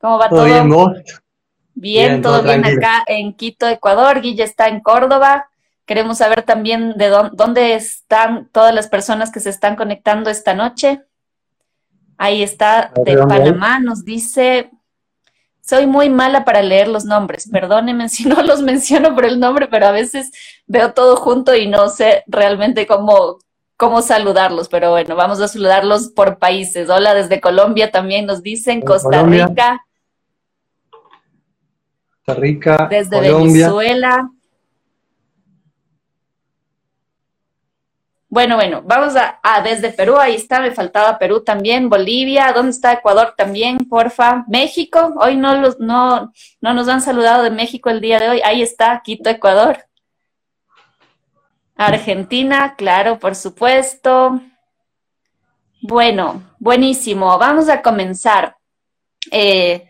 ¿Cómo va todo? bien, ¿vos? Bien, todo, bien acá en Quito, Ecuador. Guille está en Córdoba. Queremos saber también de dónde, están todas las personas que se están conectando esta noche. Ahí está, de Panamá, nos dice, soy muy mala para leer los nombres, perdónenme si no los menciono por el nombre, pero a veces veo todo junto y no sé realmente cómo, cómo saludarlos, pero bueno, vamos a saludarlos por países. Hola, desde Colombia también nos dicen, Costa Rica, Costa Rica, desde Venezuela. Bueno, bueno, vamos a, desde Perú, ahí está, me faltaba Perú también, Bolivia, ¿dónde está Ecuador también, porfa? México, hoy no, los, no, no nos han saludado de México el día de hoy, ahí está, Quito, Ecuador. Argentina, claro, por supuesto. Bueno, buenísimo, vamos a comenzar. Eh,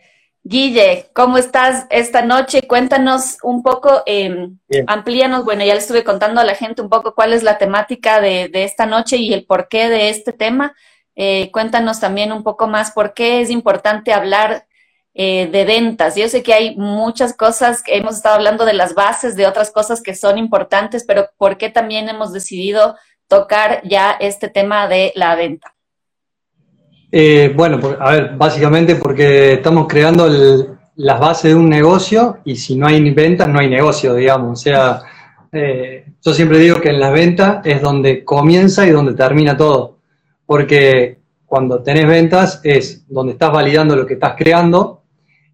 Guille, ¿cómo estás esta noche? Cuéntanos un poco, eh, amplíanos, bueno, ya le estuve contando a la gente un poco cuál es la temática de, esta noche y el porqué de este tema. Eh, cuéntanos también un poco más por qué es importante hablar eh, de ventas. Yo sé que hay muchas cosas, que hemos estado hablando de las bases, de otras cosas que son importantes, pero ¿por qué también hemos decidido tocar ya este tema de la venta? Eh, bueno, a ver, básicamente porque estamos creando las bases de un negocio y si no hay ventas, no hay negocio, digamos. O sea, eh, yo siempre digo que en las ventas es donde comienza y donde termina todo. Porque cuando tenés ventas es donde estás validando lo que estás creando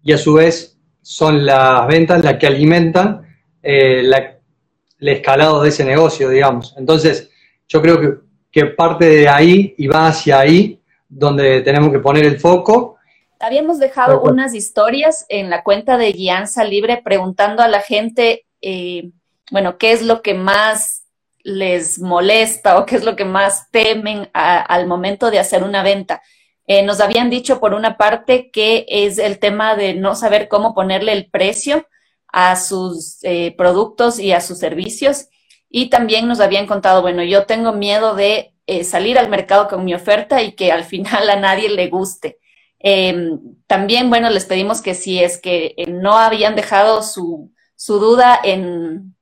y a su vez son las ventas las que alimentan eh, el escalado de ese negocio, digamos. Entonces, yo creo que, que parte de ahí y va hacia ahí donde tenemos que poner el foco. Habíamos dejado unas historias en la cuenta de Guianza Libre preguntando a la gente, eh, bueno, qué es lo que más les molesta o qué es lo que más temen al momento de hacer una venta. Eh, nos habían dicho por una parte que es el tema de no saber cómo ponerle el precio a sus eh, productos y a sus servicios. Y también nos habían contado, bueno, yo tengo miedo de eh, salir al mercado con mi oferta y que al final a nadie le guste. Em, también, bueno, les pedimos que si es que eh, no habían dejado su, su, duda en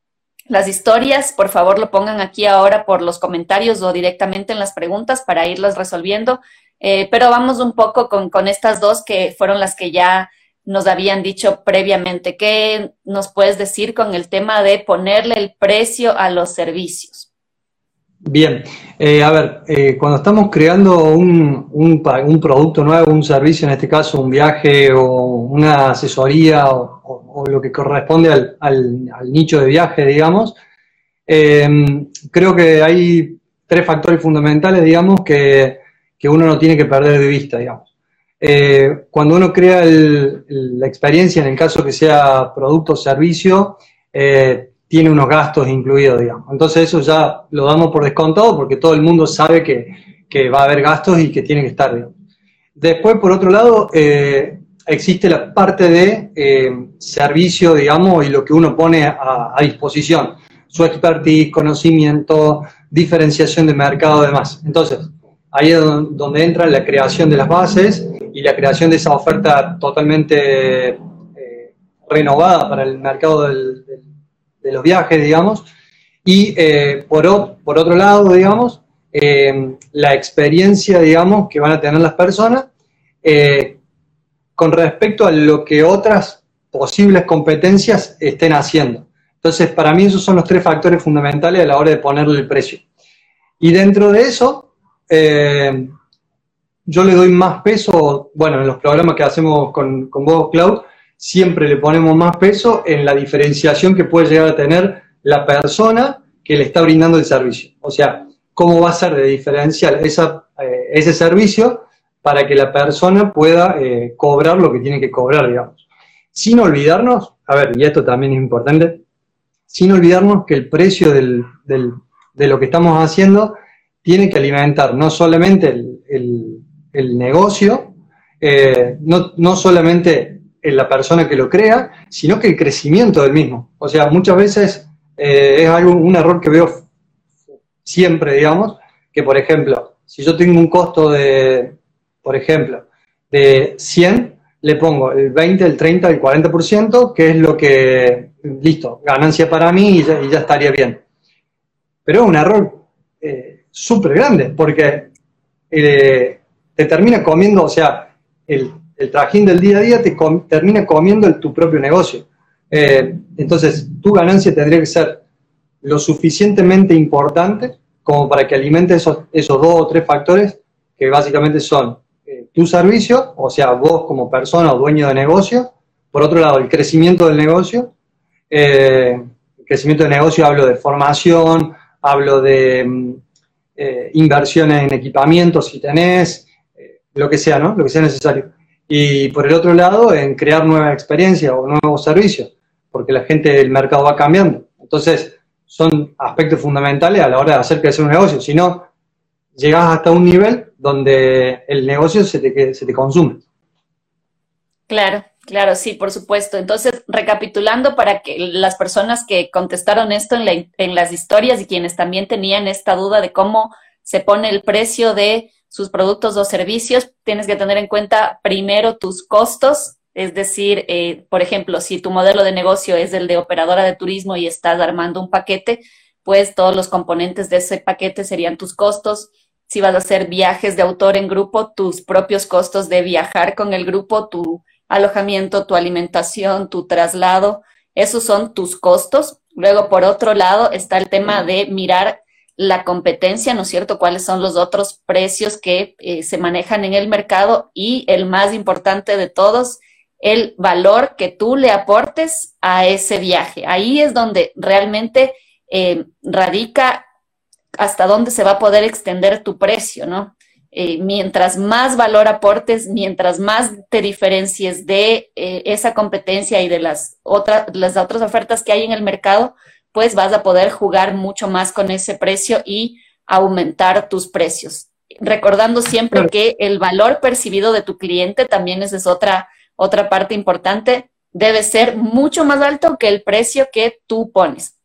las historias, por favor lo pongan aquí ahora por los comentarios o directamente en las preguntas para irlas resolviendo. Eh, pero vamos un poco con, con estas dos que fueron las que ya nos habían dicho previamente. ¿Qué nos puedes decir con el tema de ponerle el precio a los servicios? Bien, eh, a ver, eh, cuando estamos creando un, un, producto nuevo, un servicio, en este caso un viaje o una asesoría o, lo que corresponde al, al, nicho de viaje, digamos, eh, creo que hay tres factores fundamentales, digamos, que, que, uno no tiene que perder de vista, digamos. cuando uno crea la experiencia, en el caso que sea producto o servicio, tiene unos gastos incluidos, digamos. Entonces eso ya lo damos por descontado porque todo el mundo sabe que, va a haber gastos y que tiene que estar. Digamos. Después, por otro lado, eh, existe la parte de eh, servicio, digamos, y lo que uno pone a, disposición. Su expertise, conocimiento, diferenciación de mercado, demás. Entonces, ahí es donde entra la creación de las bases y la creación de esa oferta totalmente eh, renovada para el mercado del de los viajes, digamos, y eh, por, por, otro lado, digamos, eh, la experiencia, digamos, que van a tener las personas eh, con respecto a lo que otras posibles competencias estén haciendo. Entonces, para mí esos son los tres factores fundamentales a la hora de ponerle el precio. Y dentro de eso, yo le doy más peso, bueno, en los programas que hacemos con, con Google Cloud, siempre le ponemos más peso en la diferenciación que puede llegar a tener la persona que le está brindando el servicio. O sea, cómo va a ser de diferencial eh, ese servicio para que la persona pueda eh, cobrar lo que tiene que cobrar, digamos. Sin olvidarnos, a ver, y esto también es importante, sin olvidarnos que el precio de lo que estamos haciendo tiene que alimentar no solamente el, negocio, eh, no solamente en la persona que lo crea, sino que el crecimiento del mismo. O sea, muchas veces eh, es algo, un error que veo siempre, digamos, que por ejemplo, si yo tengo un costo de, por ejemplo, de 100, le pongo el 20, el 30, el 40%, que es lo que, listo, ganancia para mí y ya, estaría bien. Pero es un error eh, súper grande, porque eh, te termina comiendo, o sea, el, trajín del día a día te termina comiendo tu propio negocio. Eh, entonces, tu ganancia tendría que ser lo suficientemente importante como para que alimente esos, dos o tres factores que básicamente son eh, tu servicio, o sea, vos como persona o dueño de negocio, por otro lado, el crecimiento del negocio, eh, el crecimiento del negocio hablo de formación, hablo de mm, inversiones en equipamiento si tenés, lo que sea, ¿no? Lo que sea necesario. Y por el otro lado, en crear nuevas experiencias o nuevos servicios, porque la gente del mercado va cambiando. Entonces, son aspectos fundamentales a la hora de hacer crecer un negocio. Si no, llegas hasta un nivel donde el negocio se te, se te consume. Claro, claro, sí, por supuesto. Entonces, recapitulando para que las personas que contestaron esto en, en las historias y quienes también tenían esta duda de cómo se pone el precio de sus productos o servicios, tienes que tener en cuenta primero tus costos, es decir, eh, por ejemplo, si tu modelo de negocio es el de operadora de turismo y estás armando un paquete, pues todos los componentes de ese paquete serían tus costos. Si vas a hacer viajes de autor en grupo, tus propios costos de viajar con el grupo, tu alojamiento, tu alimentación, tu traslado, esos son tus costos. Luego, por otro lado, está el tema de mirar la competencia, ¿no es cierto? ¿Cuáles son los otros precios que eh, se manejan en el mercado? Y el más importante de todos, el valor que tú le aportes a ese viaje. Ahí es donde realmente eh, radica hasta dónde se va a poder extender tu precio, ¿no? Eh, mientras más valor aportes, mientras más te diferencies de esa competencia y de las, otras las otras ofertas que hay en el mercado, pues vas a poder jugar mucho más con ese precio y aumentar tus precios. Recordando siempre que el valor percibido de tu cliente también esa es otra otra parte importante, debe ser mucho más alto que el precio que tú pones.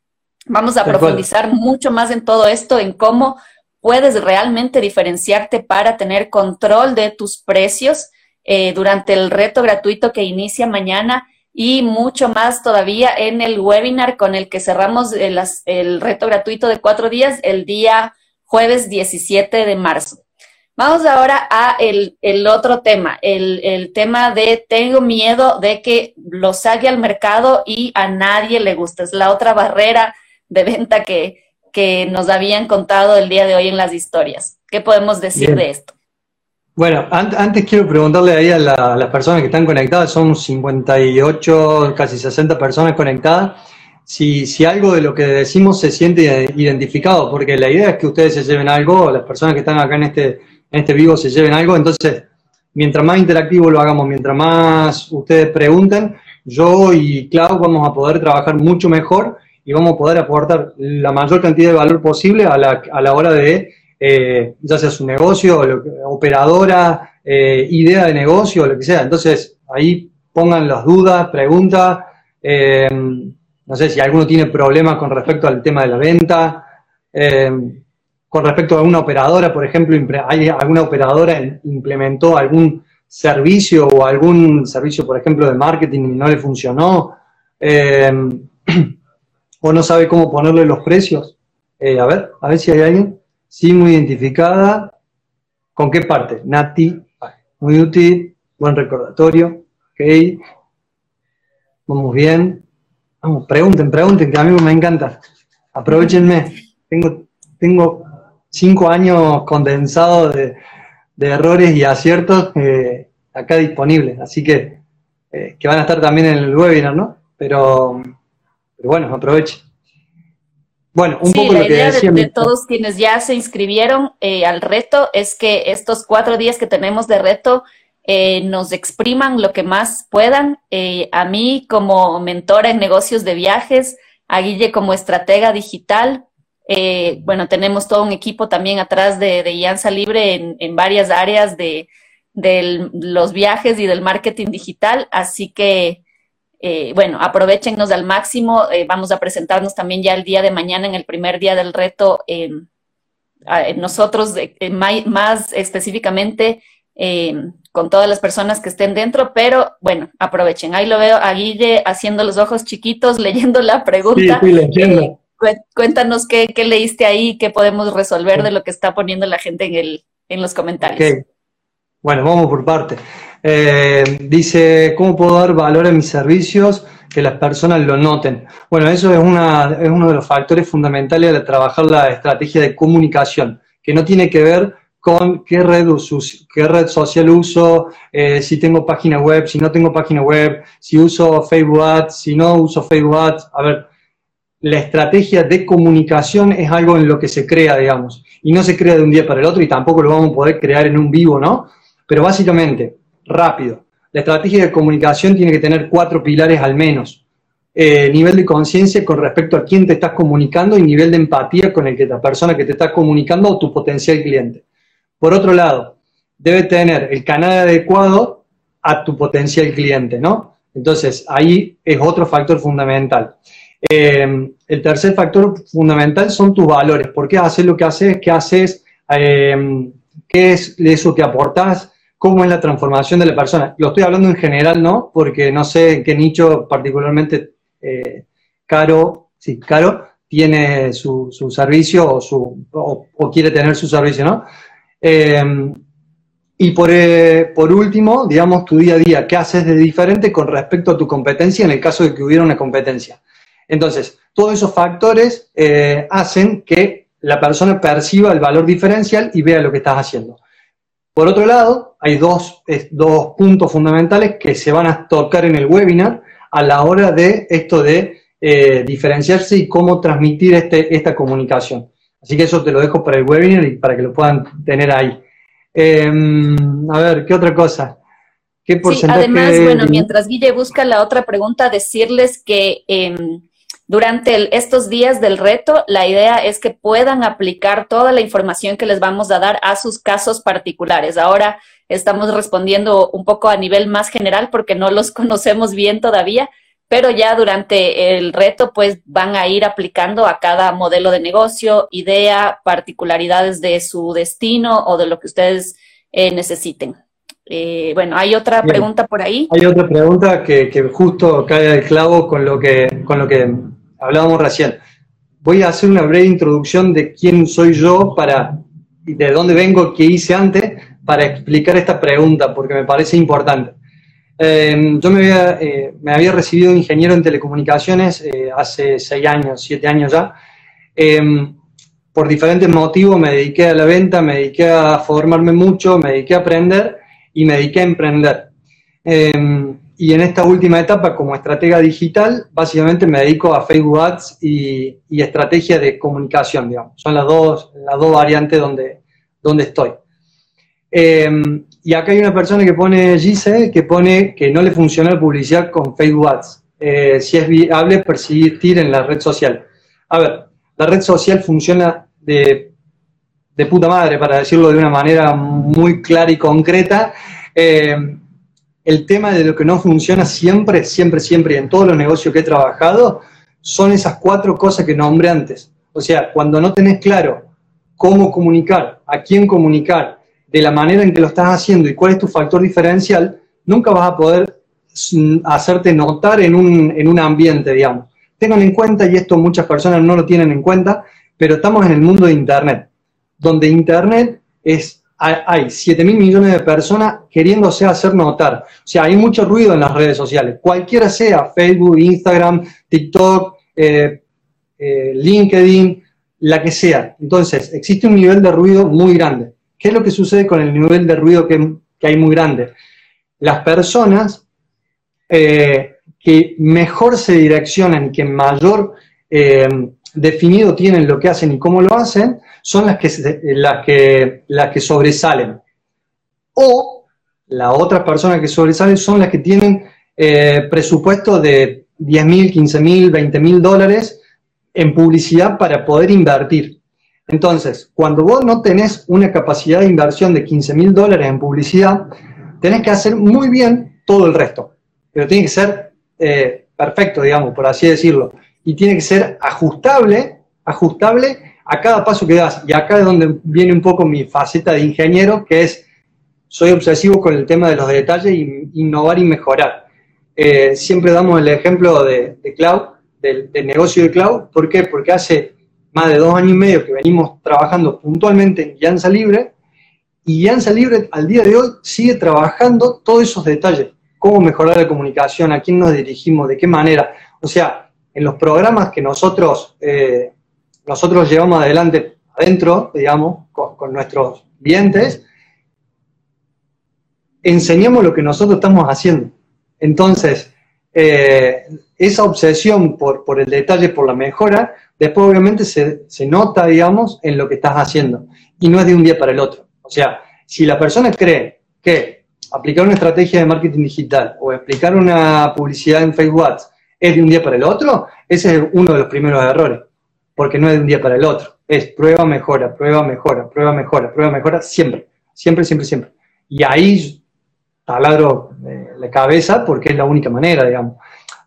Vamos a profundizar mucho más en todo esto, en cómo puedes realmente diferenciarte para tener control de tus precios eh, durante el reto gratuito que inicia mañana y mucho más todavía en el webinar con el que cerramos el, el reto gratuito de cuatro días el día jueves 17 de marzo. Vamos ahora a el, otro tema, el, tema de tengo miedo de que lo saque al mercado y a nadie le guste. Es la otra barrera de venta que, nos habían contado el día de hoy en las historias. ¿Qué podemos decir de esto? Bueno, antes quiero preguntarle ahí a, a, las personas que están conectadas, son 58, casi 60 personas conectadas, si, si algo de lo que decimos se siente identificado, porque la idea es que ustedes se lleven algo, las personas que están acá en este en este vivo se lleven algo. Entonces, mientras más interactivo lo hagamos, mientras más ustedes pregunten, yo y Clau vamos a poder trabajar mucho mejor y vamos a poder aportar la mayor cantidad de valor posible a la, a la hora de, eh, ya sea su negocio, operadora, eh, idea de negocio, lo que sea. Entonces, ahí pongan las dudas, preguntas. Eh, no sé si alguno tiene problemas con respecto al tema de la venta con respecto a alguna operadora, por ejemplo, hay alguna operadora implementó algún servicio o algún servicio, por ejemplo, de marketing y no le funcionó, o no sabe cómo ponerle los precios. A ver, a ver si hay alguien. Sí, muy identificada. ¿Con qué parte? Nati, muy útil, buen recordatorio. Ok. Vamos bien. Vamos, pregunten, pregunten, que a mí me encanta. Aprovechenme. Tengo, tengo cinco años condensados de, errores y aciertos eh, acá disponibles. Así que, eh, que van a estar también en el webinar, ¿no? Pero, pero bueno, aproveche. Bueno, un poco lo que idea de, de, todos quienes ya se inscribieron eh, al reto es que estos cuatro días que tenemos de reto eh, nos expriman lo que más puedan. Eh, a mí como mentora en negocios de viajes, a Guille como estratega digital. bueno, tenemos todo un equipo también atrás de, de Libre en, en, varias áreas de, de los viajes y del marketing digital, así que eh, bueno, aprovechenos al máximo. Eh, vamos a presentarnos también ya el día de mañana, en el primer día del reto, nosotros más específicamente con todas las personas que estén dentro, pero bueno, aprovechen. Ahí lo veo a Guille haciendo los ojos chiquitos, leyendo la pregunta. Sí, leyendo. Eh, cuéntanos qué, leíste ahí, qué podemos resolver de lo que está poniendo la gente en, el, en los comentarios. Bueno, vamos por parte. Eh, dice, ¿cómo puedo dar valor a mis servicios? Que las personas lo noten. Bueno, eso es, una, es uno de los factores fundamentales de trabajar la estrategia de comunicación, que no tiene que ver con qué red, qué red social uso, eh, si tengo página web, si no tengo página web, si uso Facebook Ads, si no uso Facebook Ads. A ver, la estrategia de comunicación es algo en lo que se crea, digamos, y no se crea de un día para el otro y tampoco lo vamos a poder crear en un vivo, ¿no? Pero básicamente, rápido. La estrategia de comunicación tiene que tener cuatro pilares al menos. Eh, nivel de conciencia con respecto a quién te estás comunicando y nivel de empatía con el que la persona que te está comunicando o tu potencial cliente. Por otro lado, debe tener el canal adecuado a tu potencial cliente, ¿no? Entonces, ahí es otro factor fundamental. Eh, el tercer factor fundamental son tus valores. ¿Por qué haces lo que haces? ¿Qué haces? Eh, ¿Qué es eso que aportas? Cómo es la transformación de la persona. Lo estoy hablando en general, ¿no? Porque no sé en qué nicho particularmente eh, Caro, sí, Caro tiene su, servicio o, quiere tener su servicio, ¿no? Eh, y por, eh, por, último, digamos, tu día a día, ¿qué haces de diferente con respecto a tu competencia en el caso de que hubiera una competencia? Entonces, todos esos factores hacen que la persona perciba el valor diferencial y vea lo que estás haciendo. Por otro lado, hay dos, dos puntos fundamentales que se van a tocar en el webinar a la hora de esto de eh, diferenciarse y cómo transmitir este, esta comunicación. Así que eso te lo dejo para el webinar y para que lo puedan tener ahí. Em, a ver, ¿qué otra cosa? ¿Qué porcentaje sí, además, bueno, mientras Guille busca la otra pregunta, decirles que em, durante estos días del reto, la idea es que puedan aplicar toda la información que les vamos a dar a sus casos particulares. Ahora estamos respondiendo un poco a nivel más general porque no los conocemos bien todavía, pero ya durante el reto pues van a ir aplicando a cada modelo de negocio, idea, particularidades de su destino o de lo que ustedes eh, necesiten. Eh, bueno, hay otra pregunta por ahí. Hay otra pregunta que, que, justo cae al clavo con lo que, con lo que hablábamos recién. Voy a hacer una breve introducción de quién soy yo para, y de dónde vengo, qué hice antes, para explicar esta pregunta, porque me parece importante. Eh, yo me había, eh, me había, recibido ingeniero en telecomunicaciones eh, hace seis años, siete años ya. por diferentes motivos me dediqué a la venta, me dediqué a formarme mucho, me dediqué a aprender y me dediqué a emprender. Y en esta última etapa, como estratega digital, básicamente me dedico a Facebook Ads y, estrategia de comunicación, digamos. Son las dos, las dos variantes donde, donde estoy. Em, y acá hay una persona que pone Gise, que pone que no le funciona la publicidad con Facebook Ads. Eh, si es viable persistir en la red social. A ver, la red social funciona de, de puta madre, para decirlo de una manera muy clara y concreta. Eh, el tema de lo que no funciona siempre, siempre, siempre, en todos los negocios que he trabajado, son esas cuatro cosas que nombré antes. O sea, cuando no tenés claro cómo comunicar, a quién comunicar, de la manera en que lo estás haciendo y cuál es tu factor diferencial, nunca vas a poder mm, hacerte notar en un, en un ambiente, digamos. Tengan en cuenta, y esto muchas personas no lo tienen en cuenta, pero estamos en el mundo de Internet, donde Internet es hay 7 mil millones de personas queriéndose hacer notar. O sea, hay mucho ruido en las redes sociales, cualquiera sea, Facebook, Instagram, TikTok, eh, eh, LinkedIn, la que sea. Entonces, existe un nivel de ruido muy grande. ¿Qué es lo que sucede con el nivel de ruido que, hay muy grande? Las personas eh, que mejor se direccionan, que mayor definido tienen lo que hacen y cómo lo hacen, son las que, las que, las que sobresalen. O la otra persona que sobresale son las que tienen eh, presupuesto de 10 mil, 15 mil, 20 mil dólares en publicidad para poder invertir. Entonces, cuando vos no tenés una capacidad de inversión de 15 mil dólares en publicidad, tenés que hacer muy bien todo el resto. Pero tiene que ser eh, perfecto, digamos, por así decirlo. Y tiene que ser ajustable, ajustable a cada paso que das. Y acá es donde viene un poco mi faceta de ingeniero, que es, soy obsesivo con el tema de los detalles y innovar y mejorar. Eh, siempre damos el ejemplo de, cloud, del, negocio de cloud. ¿Por qué? Porque hace más de dos años y medio que venimos trabajando puntualmente en Llanza Libre y Llanza Libre al día de hoy sigue trabajando todos esos detalles. Cómo mejorar la comunicación, a quién nos dirigimos, de qué manera. O sea, en los programas que nosotros, eh, nosotros llevamos adelante adentro, digamos, con, nuestros clientes, enseñamos lo que nosotros estamos haciendo. Entonces, eh, esa obsesión por, el detalle, por la mejora, después obviamente se, nota, digamos, en lo que estás haciendo. Y no es de un día para el otro. O sea, si la persona cree que aplicar una estrategia de marketing digital o explicar una publicidad en Facebook es de un día para el otro, ese es uno de los primeros errores, porque no es de un día para el otro. Es prueba, mejora, prueba, mejora, prueba, mejora, prueba, mejora, siempre, siempre, siempre, siempre. Y ahí taladro eh, la cabeza porque es la única manera, digamos.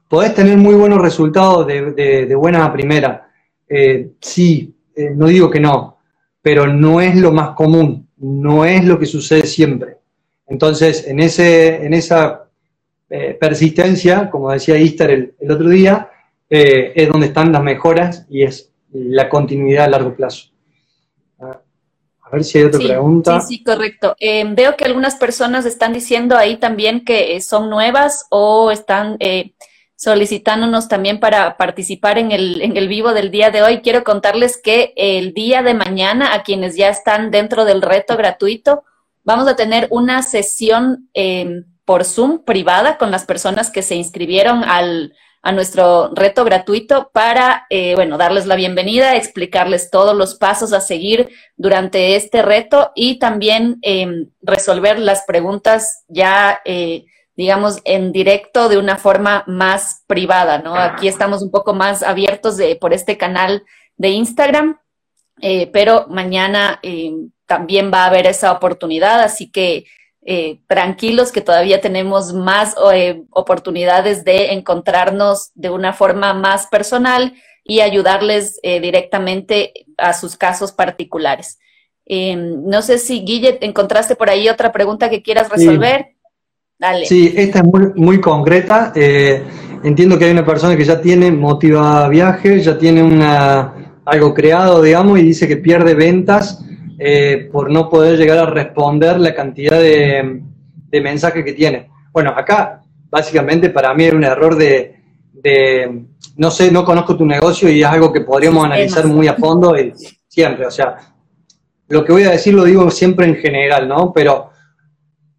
Podés tener muy buenos resultados de, de, buena a primera. Eh, sí, eh, no digo que no, pero no es lo más común, no es lo que sucede siempre. Entonces, en, ese, en esa persistencia, como decía Easter el, otro día, es donde están las mejoras y es la continuidad a largo plazo ver si hay otra pregunta. Sí, sí, correcto. Eh, veo que algunas personas están diciendo ahí también que eh, son nuevas o están eh, solicitándonos también para participar en el, en el vivo del día de hoy. Quiero contarles que el día de mañana, a quienes ya están dentro del reto gratuito, vamos a tener una sesión por Zoom privada con las personas que se inscribieron al a nuestro reto gratuito para, eh, bueno, darles la bienvenida, explicarles todos los pasos a seguir durante este reto y también em, resolver las preguntas ya, eh, digamos, en directo de una forma más privada, ¿no? Aquí estamos un poco más abiertos de, por este canal de Instagram, eh, pero mañana em, también va a haber esa oportunidad, así que eh, tranquilos que todavía tenemos más eh, oportunidades de encontrarnos de una forma más personal y ayudarles eh, directamente a sus casos particulares. Em, no sé si, Guille, encontraste por ahí otra pregunta que quieras resolver. Sí. Dale. Sí, esta es muy, muy concreta. entiendo que hay una persona que ya tiene motiva viaje, ya tiene una, algo creado, digamos, y dice que pierde ventas eh, por no poder llegar a responder la cantidad de, mensajes que tiene. Bueno, acá básicamente para mí era un error de, no sé, no conozco tu negocio y es algo que podríamos analizar muy a fondo y siempre, o sea, lo que voy a decir lo digo siempre en general, ¿no? Pero,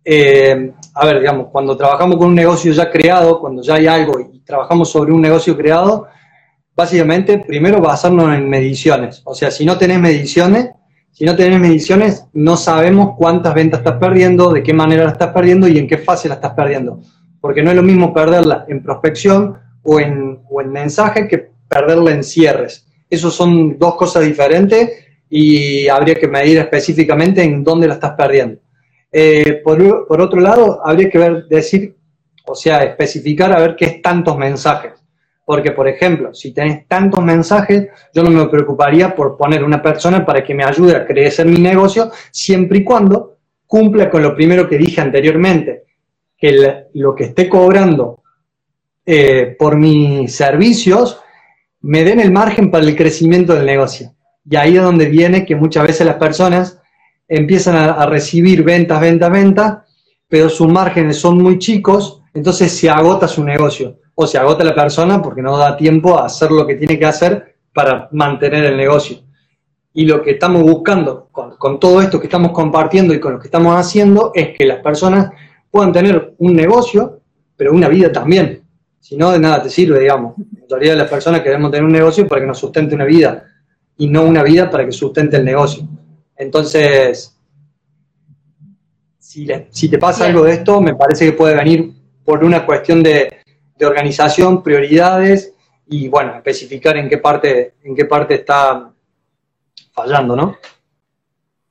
eh, a ver, digamos, cuando trabajamos con un negocio ya creado, cuando ya hay algo y trabajamos sobre un negocio creado, básicamente primero basarnos en mediciones. O sea, si no tenés mediciones, si no tenés mediciones, no sabemos cuántas ventas estás perdiendo, de qué manera la estás perdiendo y en qué fase la estás perdiendo. Porque no es lo mismo perderla en prospección o en, o en mensaje que perderla en cierres. Esos son dos cosas diferentes y habría que medir específicamente en dónde la estás perdiendo. Eh, por, por, otro lado, habría que ver, decir, o sea, especificar a ver qué es tantos mensajes. Porque, por ejemplo, si tenés tantos mensajes, yo no me preocuparía por poner una persona para que me ayude a crecer mi negocio, siempre y cuando cumpla con lo primero que dije anteriormente, que lo que esté cobrando eh, por mis servicios me den el margen para el crecimiento del negocio. Y ahí es donde viene que muchas veces las personas empiezan a, a recibir ventas, ventas, ventas, pero sus márgenes son muy chicos, entonces se agota su negocio o se agota la persona porque no da tiempo a hacer lo que tiene que hacer para mantener el negocio. Y lo que estamos buscando con, todo esto que estamos compartiendo y con lo que estamos haciendo es que las personas puedan tener un negocio, pero una vida también. Si no, de nada te sirve, digamos. La mayoría de las personas queremos tener un negocio para que nos sustente una vida y no una vida para que sustente el negocio. Entonces, si, si te pasa algo de esto, me parece que puede venir por una cuestión de, de organización, prioridades y, bueno, especificar en qué parte, en qué parte está fallando, ¿no?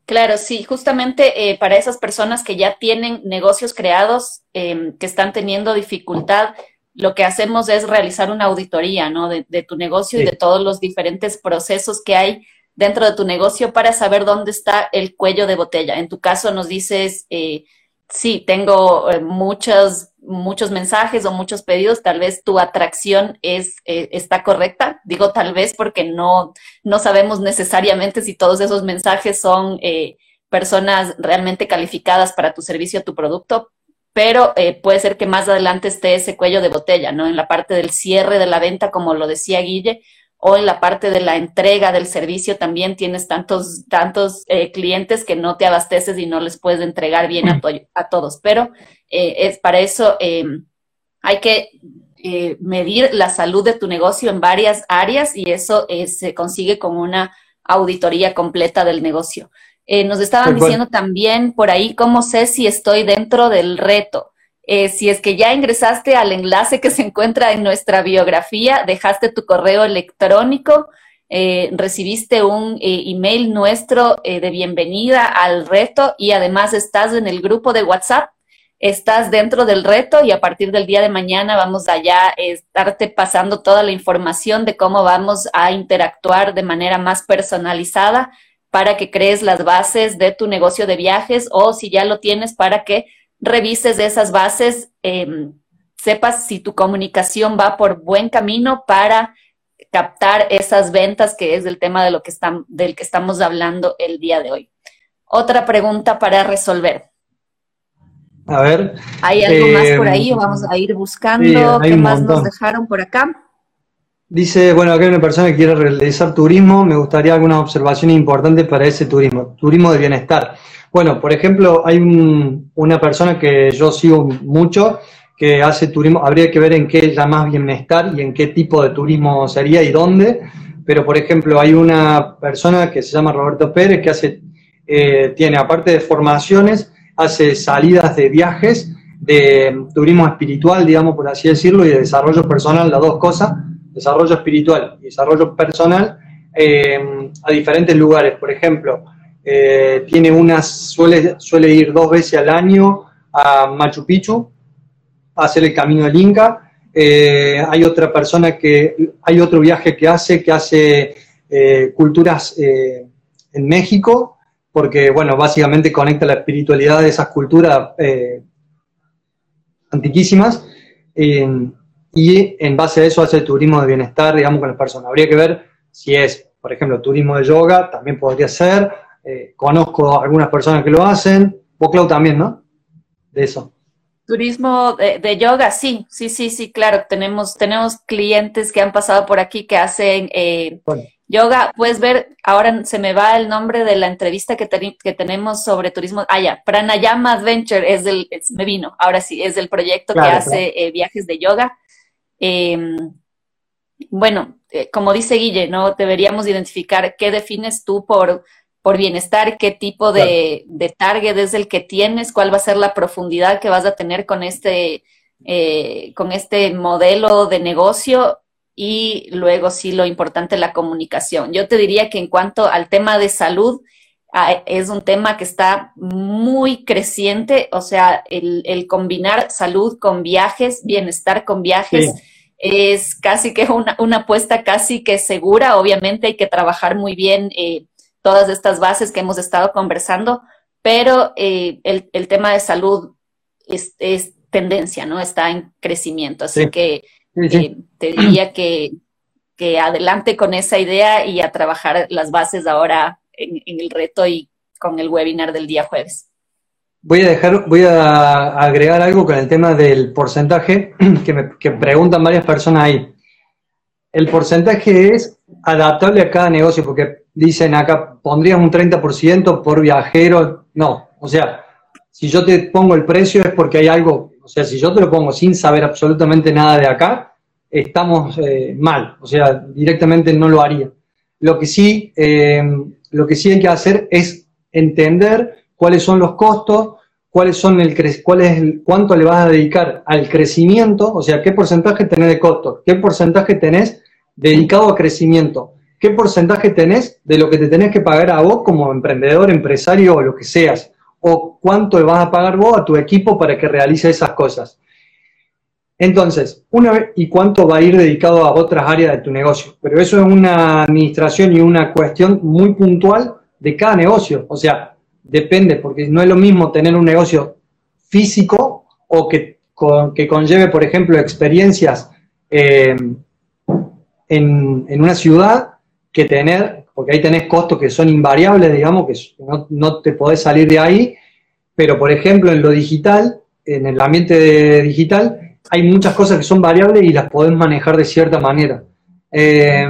Claro, sí, justamente eh, para esas personas que ya tienen negocios creados, em, que están teniendo dificultad, lo que hacemos es realizar una auditoría, ¿no? De, tu negocio y de todos los diferentes procesos que hay dentro de tu negocio para saber dónde está el cuello de botella. En tu caso nos dices, eh, sí, tengo eh, muchas muchos mensajes o muchos pedidos, tal vez tu atracción es, eh, está correcta. Digo tal vez porque no, no sabemos necesariamente si todos esos mensajes son eh, personas realmente calificadas para tu servicio o tu producto, pero eh, puede ser que más adelante esté ese cuello de botella, ¿no? En la parte del cierre de la venta, como lo decía Guille, o en la parte de la entrega del servicio también tienes tantos, tantos eh, clientes que no te abasteces y no les puedes entregar bien a, a todos. Pero eh, es para eso em, hay que eh, medir la salud de tu negocio en varias áreas y eso se consigue con una auditoría completa del negocio. nos estaban diciendo también por ahí cómo sé si estoy dentro del reto. Eh, si es que ya ingresaste al enlace que se encuentra en nuestra biografía, dejaste tu correo electrónico, eh, recibiste un eh, email nuestro de bienvenida al reto y además estás en el grupo de WhatsApp, estás dentro del reto y a partir del día de mañana vamos allá a estarte pasando toda la información de cómo vamos a interactuar de manera más personalizada para que crees las bases de tu negocio de viajes o si ya lo tienes para que revises esas bases, em, sepas si tu comunicación va por buen camino para captar esas ventas, que es el tema de lo que están, del que estamos hablando el día de hoy. Otra pregunta para resolver. A ver. ¿Hay algo más por ahí? Em, Vamos a ir buscando. ¿Qué más nos dejaron por acá? Dice, bueno, acá hay una persona que quiere realizar turismo, me gustaría algunas observaciones importantes para ese turismo, turismo de bienestar. Bueno, por ejemplo, hay una persona que yo sigo mucho que hace turismo, habría que ver en qué llamas bienestar y en qué tipo de turismo sería y dónde, pero por ejemplo hay una persona que se llama Roberto Pérez que hace, eh, tiene aparte de formaciones, hace salidas de viajes, de turismo espiritual, digamos por así decirlo, y de desarrollo personal, las dos cosas, desarrollo espiritual y desarrollo personal, eh, a diferentes lugares. Por ejemplo, eh, tiene unas, suele, suele ir dos veces al año a Machu Picchu a hacer el camino del Inca. Eh, hay otra persona que, hay otro viaje que hace, que hace eh, culturas en México, porque, bueno, básicamente conecta la espiritualidad de esas culturas antiquísimas. y en base a eso hace el turismo de bienestar, digamos, con las personas. Habría que ver si es, por ejemplo, turismo de yoga, también podría ser, eh, conozco algunas personas que lo hacen, vos Clau también, ¿no? De eso. Turismo de, yoga, sí, sí, sí, sí, claro. Tenemos, tenemos clientes que han pasado por aquí que hacen eh, yoga. Puedes ver, ahora se me va el nombre de la entrevista que, que tenemos sobre turismo. Ah, ya, Pranayama Adventure es del, me vino, ahora sí, es del proyecto que hace eh, viajes de yoga. Em, bueno, como dice Guille, ¿no? Deberíamos identificar qué defines tú por por bienestar, qué tipo de, target es el que tienes, cuál va a ser la profundidad que vas a tener con este, eh, con este modelo de negocio y luego sí lo importante la comunicación. Yo te diría que en cuanto al tema de salud, es un tema que está muy creciente, o sea, el, combinar salud con viajes, bienestar con viajes. Es casi que una, una apuesta casi que segura. Obviamente hay que trabajar muy bien eh, todas estas bases que hemos estado conversando, pero eh, el, tema de salud es, tendencia, ¿no? Está en crecimiento. Así que eh, te diría que, adelante con esa idea y a trabajar las bases ahora en, el reto y con el webinar del día jueves. Voy a dejar, voy a agregar algo con el tema del porcentaje que me que preguntan varias personas ahí. El porcentaje es adaptable a cada negocio, porque dicen acá, pondrías un 30% por viajero. No, o sea, si yo te pongo el precio es porque hay algo, O sea, si yo te lo pongo sin saber absolutamente nada de acá, estamos eh, mal, o sea, directamente no lo haría. Lo que sí, eh, lo que sí hay que hacer es entender cuáles son los costos, cuáles son el cuál cuánto le vas a dedicar al crecimiento, o sea, qué porcentaje tenés de costos, qué porcentaje tenés dedicado a crecimiento, qué porcentaje tenés de lo que te tenés que pagar a vos como emprendedor, empresario o lo que seas, o cuánto vas a pagar vos a tu equipo para que realice esas cosas. Entonces, una vez, ¿y cuánto va a ir dedicado a otras áreas de tu negocio? Pero eso es una administración y una cuestión muy puntual de cada negocio. O sea, depende, porque no es lo mismo tener un negocio físico o que, que conlleve, por ejemplo, experiencias eh, en, una ciudad que tener, porque ahí tenés costos que son invariables, digamos, que no, no te podés salir de ahí, pero por ejemplo en lo digital, en el ambiente digital, hay muchas cosas que son variables y las podés manejar de cierta manera. Eh,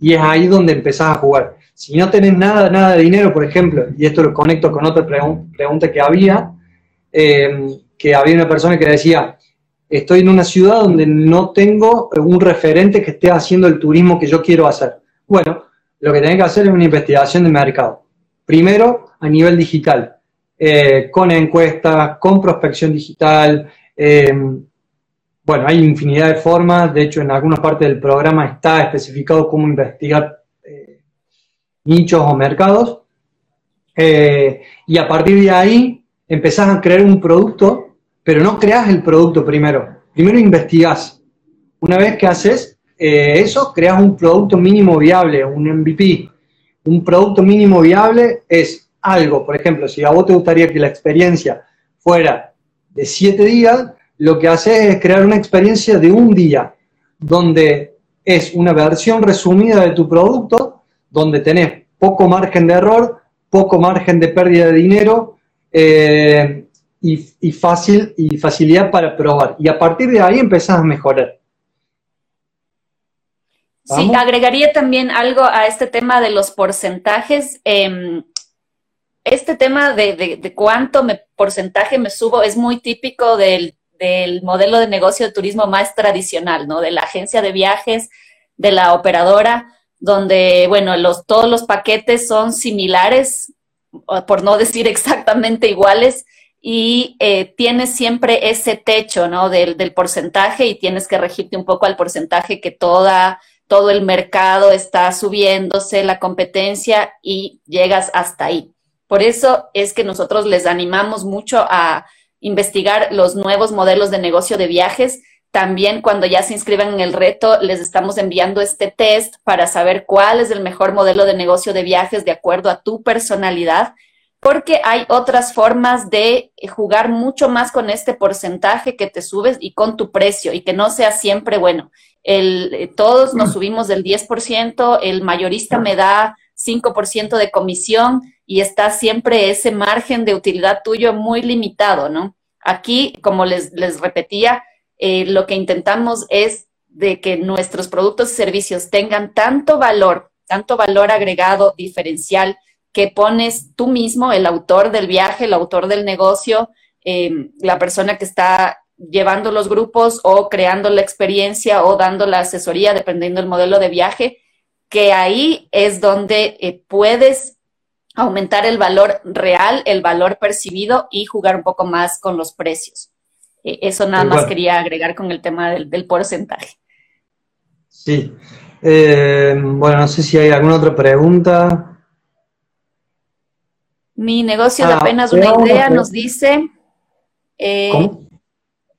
y es ahí donde empezás a jugar. Si no tenés nada, nada de dinero, por ejemplo, y esto lo conecto con otra pregunta que había, eh, que había una persona que decía, estoy en una ciudad donde no tengo un referente que esté haciendo el turismo que yo quiero hacer. Bueno, lo que tenés que hacer es una investigación de mercado. Primero, a nivel digital, eh, con encuestas, con prospección digital, bueno, hay infinidad de formas, de hecho en algunas partes del programa está especificado cómo investigar eh, nichos o mercados, eh, y a partir de ahí empezás a crear un producto, pero no creas el producto primero, primero investigás. Una vez que haces eh, eso, creas un producto mínimo viable, un MVP. Un producto mínimo viable es algo, por ejemplo, si a vos te gustaría que la experiencia fuera de siete días, lo que hace es crear una experiencia de un día, donde es una versión resumida de tu producto, donde tenés poco margen de error, poco margen de pérdida de dinero eh, y, fácil, y facilidad para probar. Y a partir de ahí empezás a mejorar. Sí, agregaría también algo a este tema de los porcentajes. Em, este tema de, de, cuánto me, porcentaje me subo es muy típico del del modelo de negocio de turismo más tradicional, ¿no? De la agencia de viajes, de la operadora, donde, bueno, los, todos los paquetes son similares, por no decir exactamente iguales, y eh, tienes siempre ese techo, ¿no? Del, del, porcentaje y tienes que regirte un poco al porcentaje que toda, todo el mercado está subiéndose, la competencia, y llegas hasta ahí. Por eso es que nosotros les animamos mucho a investigar los nuevos modelos de negocio de viajes. También cuando ya se inscriban en el reto, les estamos enviando este test para saber cuál es el mejor modelo de negocio de viajes de acuerdo a tu personalidad, porque hay otras formas de jugar mucho más con este porcentaje que te subes y con tu precio y que no sea siempre bueno. El, eh, todos nos subimos del 10%, el mayorista me da 5% de comisión y está siempre ese margen de utilidad tuyo muy limitado, ¿no? Aquí, como les, les repetía, eh, lo que intentamos es de que nuestros productos y servicios tengan tanto valor, tanto valor agregado diferencial, que pones tú mismo, el autor del viaje, el autor del negocio, em, la persona que está llevando los grupos o creando la experiencia o dando la asesoría, dependiendo del modelo de viaje, que ahí es donde eh, puedes aumentar el valor real, el valor percibido y jugar un poco más con los precios. Eh, eso nada más quería agregar con el tema del, porcentaje. Sí. Eh, bueno, no sé si hay alguna otra pregunta. Mi negocio de ah, apenas una idea nos dice.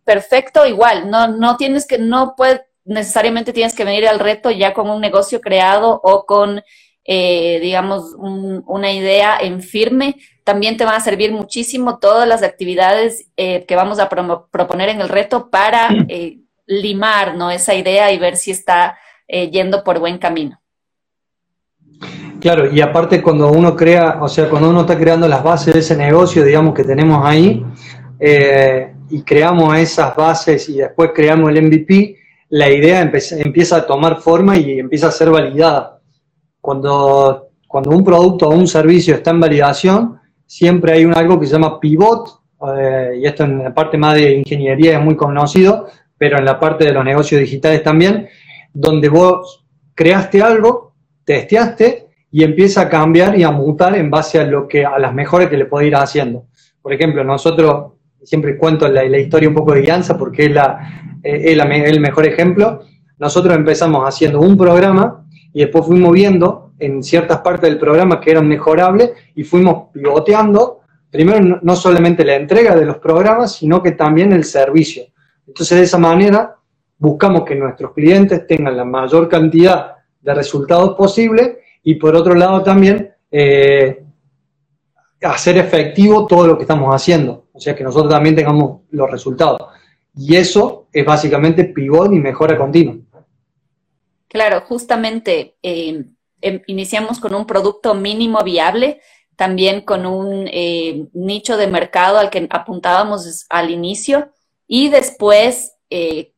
Perfecto, igual. No, no tienes que, no puedes, necesariamente tienes que venir al reto ya con un negocio creado o con eh, digamos, una idea en firme. También te van a servir muchísimo todas las actividades eh, que vamos a proponer en el reto para eh, limar ¿no? esa idea y ver si está yendo por buen camino. Claro, y aparte cuando uno crea, o sea, cuando uno está creando las bases de ese negocio, digamos, que tenemos ahí, y creamos esas bases y después creamos el MVP, la idea empieza a tomar forma y empieza a ser validada cuando, cuando un producto o un servicio está en validación, siempre hay un, algo que se llama pivot eh, y esto en la parte más de ingeniería es muy conocido, pero en la parte de los negocios digitales también, donde vos creaste algo, testeaste y empieza a cambiar y a mutar en base a lo que a las mejores que le puede ir haciendo. Por ejemplo, nosotros siempre cuento la, historia un poco de guianza porque es, la, eh, el mejor ejemplo. Nosotros empezamos haciendo un programa y después fuimos viendo en ciertas partes del programa que eran mejorables y fuimos pivoteando, primero no solamente la entrega de los programas, sino que también el servicio. Entonces de esa manera buscamos que nuestros clientes tengan la mayor cantidad de resultados posible y por otro lado también eh, hacer efectivo todo lo que estamos haciendo, o sea que nosotros también tengamos los resultados. Y eso es básicamente pivot y mejora continua. Claro, justamente eh, em, iniciamos con un producto mínimo viable, también con un eh, nicho de mercado al que apuntábamos al inicio y después eh,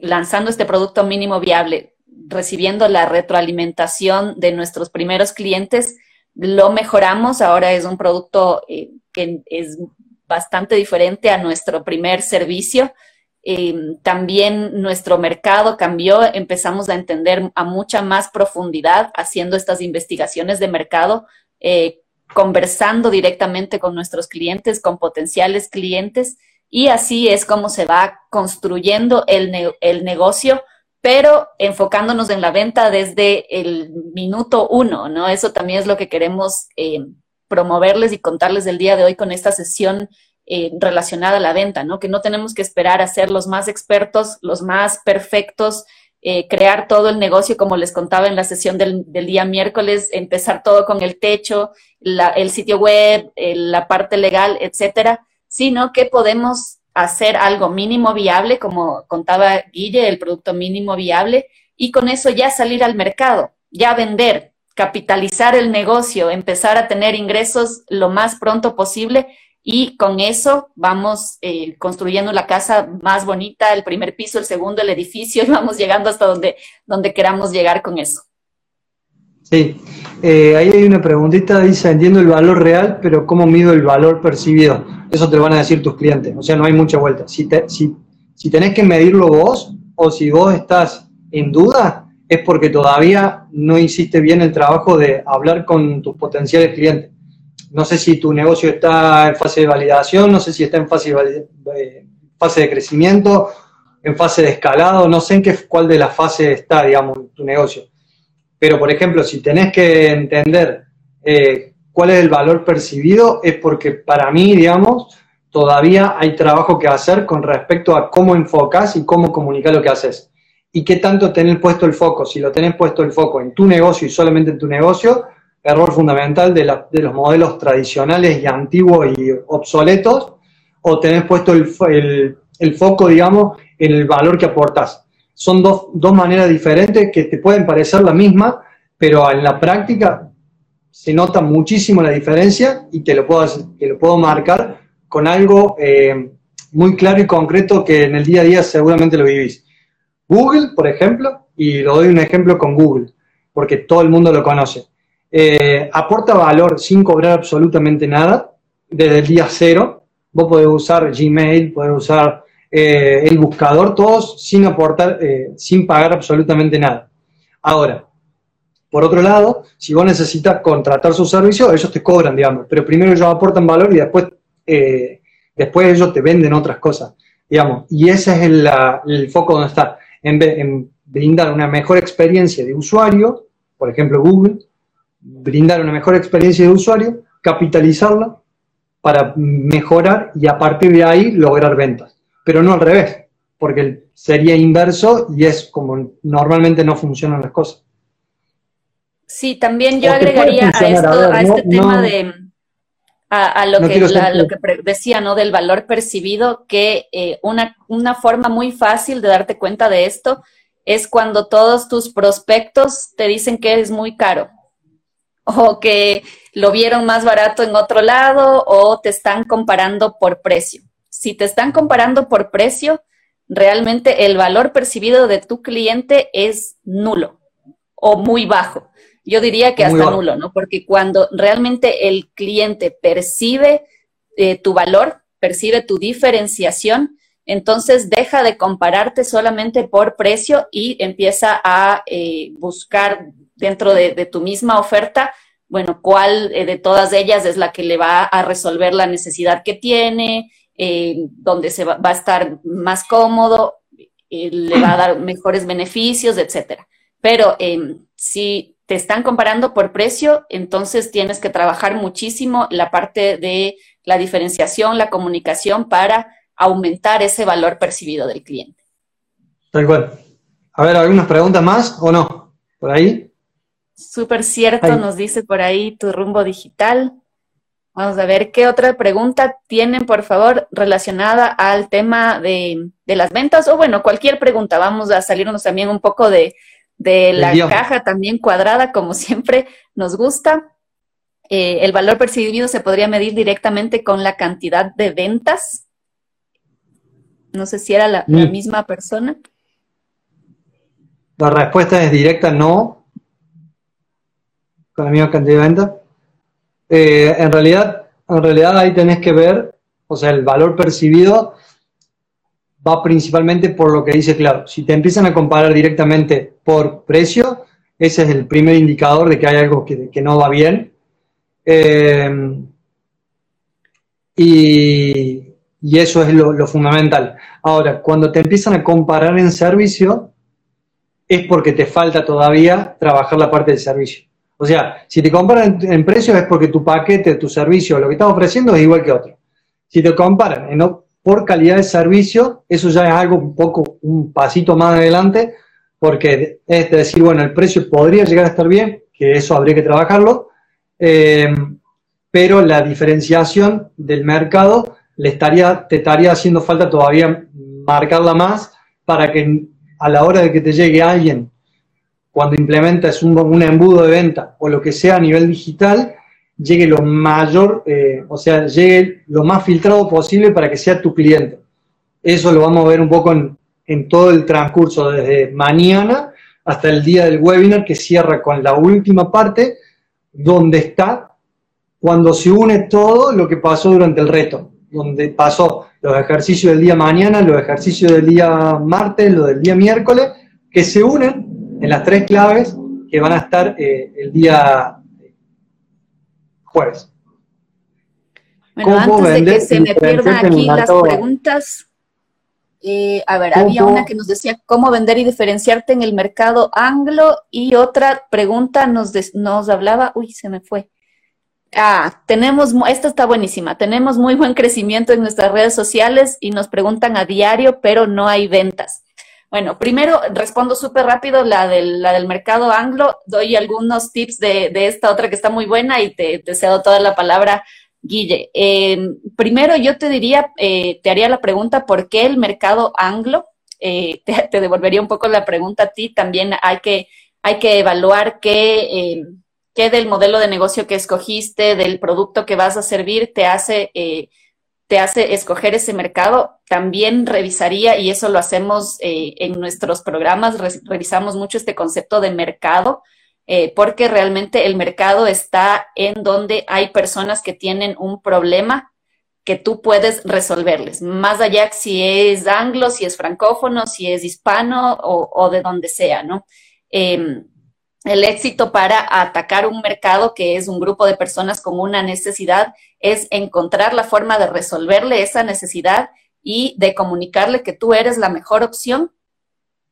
lanzando este producto mínimo viable, recibiendo la retroalimentación de nuestros primeros clientes, lo mejoramos, ahora es un producto que es bastante diferente a nuestro primer servicio Em, también nuestro mercado cambió, empezamos a entender a mucha más profundidad haciendo estas investigaciones de mercado, eh, conversando directamente con nuestros clientes, con potenciales clientes, y así es como se va construyendo el, el negocio, pero enfocándonos en la venta desde el minuto uno, ¿no? Eso también es lo que queremos eh, promoverles y contarles el día de hoy con esta sesión eh, relacionada a la venta, ¿no? Que no tenemos que esperar a ser los más expertos, los más perfectos, eh, crear todo el negocio, como les contaba en la sesión del, día miércoles, empezar todo con el techo, el sitio web, la parte legal, etcétera, sino que podemos hacer algo mínimo viable, como contaba Guille, el producto mínimo viable, y con eso ya salir al mercado, ya vender, capitalizar el negocio, empezar a tener ingresos lo más pronto posible y con eso vamos eh, construyendo la casa más bonita, el primer piso, el segundo, el edificio, y vamos llegando hasta donde, donde queramos llegar con eso. Sí, eh, ahí hay una preguntita, dice, entiendo el valor real, pero ¿cómo mido el valor percibido? Eso te lo van a decir tus clientes, o sea, no hay mucha vuelta. Si, te, si, si tenés que medirlo vos o si vos estás en duda, es porque todavía no hiciste bien el trabajo de hablar con tus potenciales clientes no sé si tu negocio está en fase de validación, no sé si está en fase de, de crecimiento, en fase de escalado, no sé en qué, cuál de las fases está, digamos, tu negocio. Pero, por ejemplo, si tenés que entender eh, cuál es el valor percibido, es porque para mí, digamos, todavía hay trabajo que hacer con respecto a cómo enfocas y cómo comunicar lo que haces. Y qué tanto tenés puesto el foco. Si lo tenés puesto el foco en tu negocio y solamente en tu negocio, error fundamental de, los modelos tradicionales y antiguos y obsoletos, o tenés puesto el, foco, digamos, en el valor que aportas. Son dos, maneras diferentes que te pueden parecer la misma, pero en la práctica se nota muchísimo la diferencia y te lo puedo, lo puedo marcar con algo eh, muy claro y concreto que en el día a día seguramente lo vivís. Google, por ejemplo, y lo doy un ejemplo con Google, porque todo el mundo lo conoce. Eh, aporta valor sin cobrar absolutamente nada desde el día cero. Vos podés usar Gmail, podés usar eh, el buscador, todos sin aportar, eh, sin pagar absolutamente nada. Ahora, por otro lado, si vos necesitas contratar su servicio, ellos te cobran, digamos, pero primero ellos aportan valor y después, después ellos te venden otras cosas, digamos. Y ese es el, foco donde está, en, en brindar una mejor experiencia de usuario, por ejemplo Google, brindar una mejor experiencia de usuario, capitalizarla para mejorar y a partir de ahí lograr ventas. Pero no al revés, porque sería inverso y es como normalmente no funcionan las cosas. Sí, también yo agregaría a, esto, a, este tema de a, lo, que, lo que decía, ¿no? Del valor percibido, que eh, una, una forma muy fácil de darte cuenta de esto es cuando todos tus prospectos te dicen que es muy caro o que lo vieron más barato en otro lado o te están comparando por precio. Si te están comparando por precio, realmente el valor percibido de tu cliente es nulo o muy bajo. Yo diría que hasta nulo, ¿no? Porque cuando realmente el cliente percibe eh, tu valor, percibe tu diferenciación, entonces deja de compararte solamente por precio y empieza a eh, buscar dentro de, tu misma oferta, bueno, cuál eh, de todas ellas es la que le va a resolver la necesidad que tiene, eh, donde se va, a estar más cómodo, le va a dar mejores beneficios, etcétera. Pero em, si te están comparando por precio, entonces tienes que trabajar muchísimo la parte de la diferenciación, la comunicación para aumentar ese valor percibido del cliente. Tal cual. A ver, ¿algunas preguntas más o no? ¿Por ahí? Súper cierto, nos dice por ahí tu rumbo digital. Vamos a ver qué otra pregunta tienen, por favor, relacionada al tema de, las ventas o bueno, cualquier pregunta. Vamos a salirnos también un poco de, la caja también cuadrada, como siempre nos gusta. Eh, el valor percibido se podría medir directamente con la cantidad de ventas. No sé si era la, la misma persona. La respuesta es directa, no, con la misma cantidad de ventas. Eh, en, realidad, en realidad ahí tenés que ver, o sea, el valor percibido va principalmente por lo que dice claro. Si te empiezan a comparar directamente por precio, ese es el primer indicador de que hay algo que, no va bien. Eh, y, eso es lo, fundamental. Ahora, cuando te empiezan a comparar en servicio, es porque te falta todavía trabajar la parte del servicio. O sea, si te comparan en, precios es porque tu paquete, tu servicio, lo que estás ofreciendo es igual que otro. Si te comparan por calidad de servicio, eso ya es algo un poco, un pasito más adelante, porque es decir, bueno, el precio podría llegar a estar bien, que eso habría que trabajarlo, eh, pero la diferenciación del mercado le estaría, te estaría haciendo falta todavía marcarla más para que a la hora de que te llegue alguien cuando implementas un, un, embudo de venta o lo que sea a nivel digital, llegue lo mayor, eh, o sea, llegue lo más filtrado posible para que sea tu cliente. Eso lo vamos a ver un poco en, en todo el transcurso, desde mañana hasta el día del webinar que cierra con la última parte, donde está cuando se une todo lo que pasó durante el reto, donde pasó los ejercicios del día mañana, los ejercicios del día martes, los del día miércoles, que se unen en las tres claves que van a estar eh, el día jueves. Bueno, antes de que se me pierdan aquí las preguntas, eh, a ver, había una que nos decía cómo vender y diferenciarte en el mercado anglo y otra pregunta nos, nos hablaba, uy, se me fue. Ah, tenemos, esta está buenísima, tenemos muy buen crecimiento en nuestras redes sociales y nos preguntan a diario, pero no hay ventas. Bueno, primero respondo súper rápido la del, la del mercado anglo, doy algunos tips de, esta otra que está muy buena y te, cedo toda la palabra, Guille. Em, primero yo te diría, eh, te haría la pregunta, ¿por qué el mercado anglo? Eh, te, devolvería un poco la pregunta a ti, también hay que, hay que evaluar qué, em, qué del modelo de negocio que escogiste, del producto que vas a servir, te hace eh, te hace escoger ese mercado, también revisaría, y eso lo hacemos eh, en nuestros programas, revisamos mucho este concepto de mercado, eh, porque realmente el mercado está en donde hay personas que tienen un problema que tú puedes resolverles, más allá si es anglo, si es francófono, si es hispano o, de donde sea, ¿no? Em, el éxito para atacar un mercado que es un grupo de personas con una necesidad es encontrar la forma de resolverle esa necesidad y de comunicarle que tú eres la mejor opción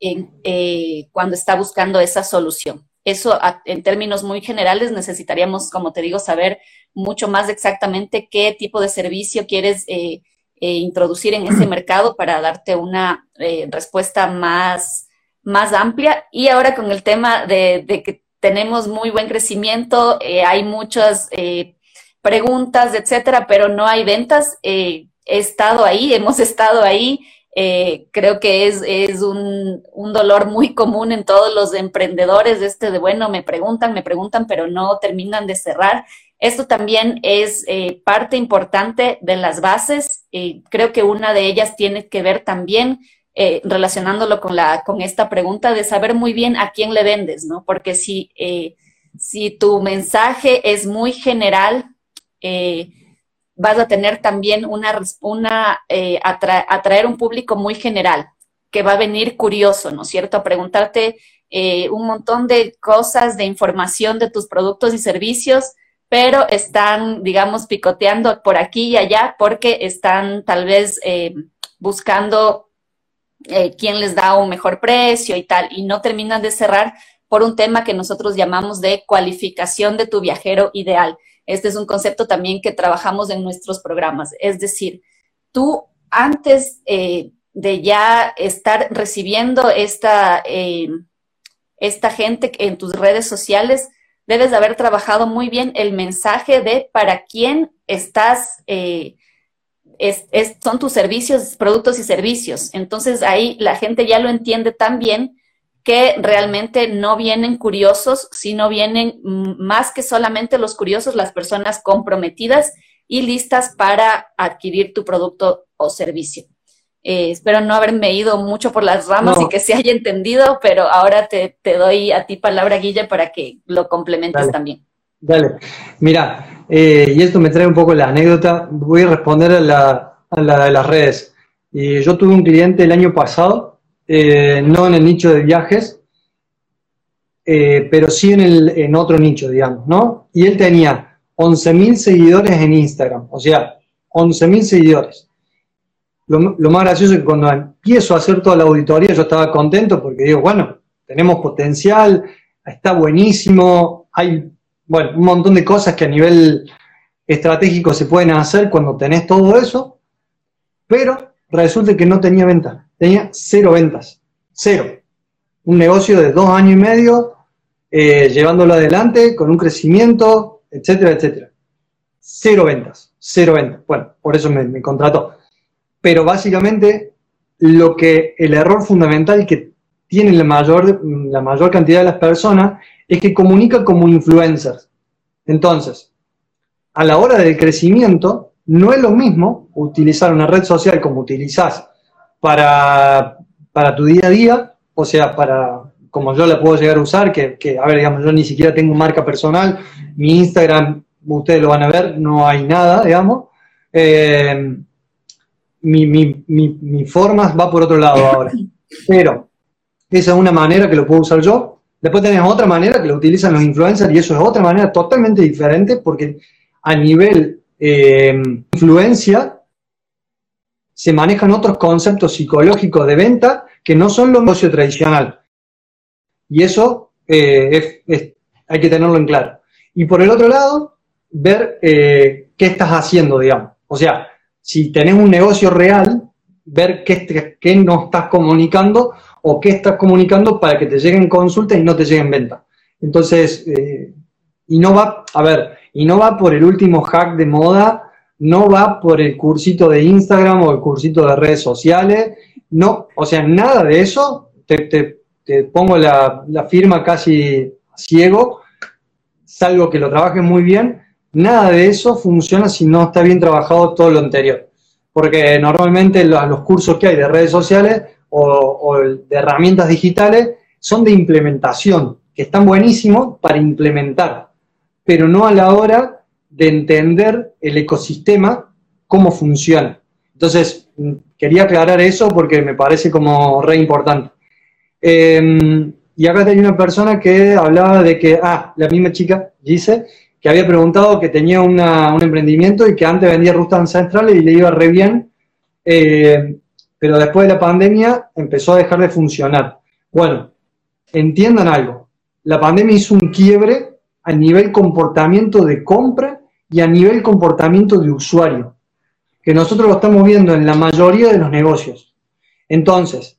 eh, cuando está buscando esa solución. Eso en términos muy generales necesitaríamos, como te digo, saber mucho más exactamente qué tipo de servicio quieres eh, eh, introducir en ese mercado para darte una respuesta más más amplia. Y ahora con el tema de, que tenemos muy buen crecimiento, eh, hay muchas eh, preguntas, etcétera, pero no hay ventas. Eh, he estado ahí, hemos estado ahí. Creo que es, es un, un, dolor muy común en todos los emprendedores, este de, bueno, me preguntan, me preguntan, pero no terminan de cerrar. Esto también es parte importante de las bases. creo que una de ellas tiene que ver también eh, relacionándolo con, la, con esta pregunta de saber muy bien a quién le vendes, ¿no? Porque si, eh, si tu mensaje es muy general, eh, vas a tener también una, una eh, atraer un público muy general, que va a venir curioso, ¿no es cierto? A preguntarte eh, un montón de cosas, de información de tus productos y servicios, pero están, digamos, picoteando por aquí y allá porque están tal vez eh, buscando quién les da un mejor precio y tal, y no terminan de cerrar por un tema que nosotros llamamos de cualificación de tu viajero ideal. Este es un concepto también que trabajamos en nuestros programas. Es decir, tú antes eh, de ya estar recibiendo esta, eh, esta gente en tus redes sociales, debes de haber trabajado muy bien el mensaje de para quién estás, eh, son tus servicios, productos y servicios. Entonces ahí la gente ya lo entiende tan bien que realmente no vienen curiosos, sino vienen más que solamente los curiosos, las personas comprometidas y listas para adquirir tu producto o servicio. Eh, espero no haberme ido mucho por las ramas y que se haya entendido, pero ahora te, doy a ti palabra, Guilla, para que lo complementes también. Dale. Mira, eh, y esto me trae un poco la anécdota. Voy a responder a la, a la de las redes. Y yo tuve un cliente el año pasado eh, no en el nicho de viajes, eh, pero sí en, el, en otro nicho, digamos, ¿no? Y él tenía 11.000 seguidores en Instagram, o sea, 11.000 seguidores. Lo, más gracioso es que cuando empiezo a hacer toda la auditoría yo estaba contento porque digo, bueno, tenemos potencial, está buenísimo, hay, bueno, un montón de cosas que a nivel estratégico se pueden hacer cuando tenés todo eso, pero resulta que no tenía venta tenía cero ventas, cero. Un negocio de dos años y medio, eh, llevándolo adelante con un crecimiento, etcétera, etcétera. Cero ventas, cero ventas. Bueno, por eso me, contrató. Pero básicamente lo que el error fundamental que tiene la mayor, la mayor cantidad de las personas es que comunica como influencers. Entonces, a la hora del crecimiento, no es lo mismo utilizar una red social como utilizás para, para tu día a día, o sea, para como yo la puedo llegar a usar, que, que, a ver, digamos, yo ni siquiera tengo marca personal, mi Instagram, ustedes lo van a ver, no hay nada, digamos. Eh, mi, mi, mi, mi forma va por otro lado ahora. Pero esa es una manera que lo puedo usar yo. Después tenés otra manera que lo utilizan los influencers y eso es otra manera totalmente diferente porque a nivel eh, influencia se manejan otros conceptos psicológicos de venta que no son los negocio tradicional. Y eso eh, hay que tenerlo en claro. Y por el otro lado, ver eh, qué estás haciendo, digamos. O sea, si tenés un negocio real, ver qué, qué no estás comunicando o qué estás comunicando para que te lleguen consultas y no te lleguen ventas. Entonces, eh, y no va, a ver, y no va por el último hack de moda no va por el cursito de Instagram o el cursito de redes sociales, no, o sea, nada de eso, te, pongo la, firma casi ciego, salvo que lo trabajes muy bien, nada de eso funciona si no está bien trabajado todo lo anterior. Porque normalmente los, cursos que hay de redes sociales o, o de herramientas digitales son de implementación, que están buenísimos para implementar, pero no a la hora de entender el ecosistema, cómo funciona. Entonces, quería aclarar eso porque me parece como re importante. Em, y acá tenía una persona que hablaba de que, ah, la misma chica, dice, que había preguntado que tenía un emprendimiento y que antes vendía rutas ancestrales y le iba re bien, eh, pero después de la pandemia empezó a dejar de funcionar. Bueno, entiendan algo, la pandemia hizo un quiebre a nivel comportamiento de compra y a nivel comportamiento de usuario, que nosotros lo estamos viendo en la mayoría de los negocios. Entonces,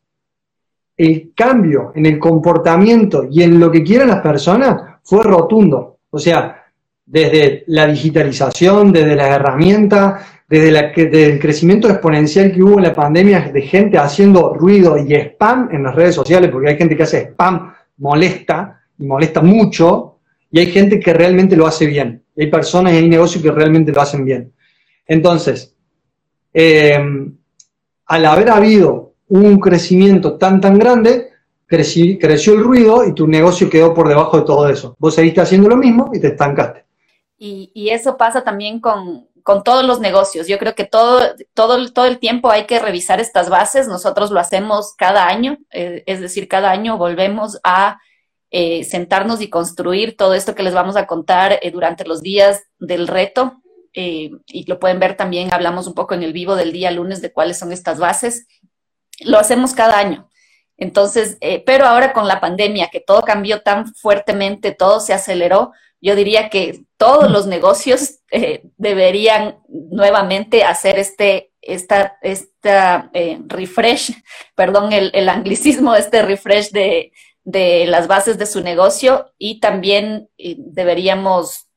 el cambio en el comportamiento y en lo que quieren las personas fue rotundo. O sea, desde la digitalización, desde las herramientas, desde, la, el crecimiento exponencial que hubo en la pandemia de gente haciendo ruido y spam en las redes sociales, porque hay gente que hace spam, molesta, y molesta mucho, y hay gente que realmente lo hace bien hay personas y hay negocios que realmente lo hacen bien. Entonces, eh, al haber habido un crecimiento tan, tan grande, creció el ruido y tu negocio quedó por debajo de todo eso. Vos seguiste haciendo lo mismo y te estancaste. Y, eso pasa también con, con todos los negocios. Yo creo que todo, todo, todo el tiempo hay que revisar estas bases. Nosotros lo hacemos cada año, eh, es decir, cada año volvemos a eh, sentarnos y construir todo esto que les vamos a contar eh, durante los días del reto. y lo pueden ver también, hablamos un poco en el vivo del día lunes de cuáles son estas bases. Lo hacemos cada año. Entonces, pero ahora con la pandemia, que todo cambió tan fuertemente, todo se aceleró, yo diría que todos los negocios eh, deberían nuevamente hacer este, esta, esta eh, refresh, perdón, el, anglicismo, este refresh de, las bases de su negocio y también eh, deberíamos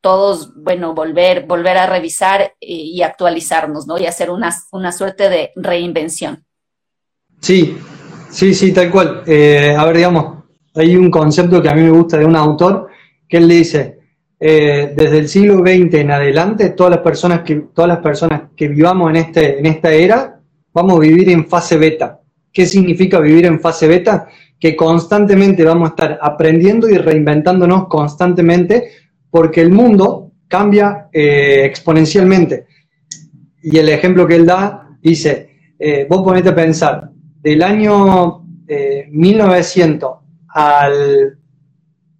todos, bueno, volver, volver a revisar y, actualizarnos, ¿no? Y hacer una, una, suerte de reinvención. Sí, sí, sí, tal cual. a ver, digamos, hay un concepto que a mí me gusta de un autor que él dice, eh, desde el siglo XX en adelante, todas las personas que, todas las personas que vivamos en, este, en esta era, vamos a vivir en fase beta. ¿Qué significa vivir en fase beta? Que constantemente vamos a estar aprendiendo y reinventándonos constantemente porque el mundo cambia eh, exponencialmente. Y el ejemplo que él da dice, eh, vos ponete a pensar, del año 1900 al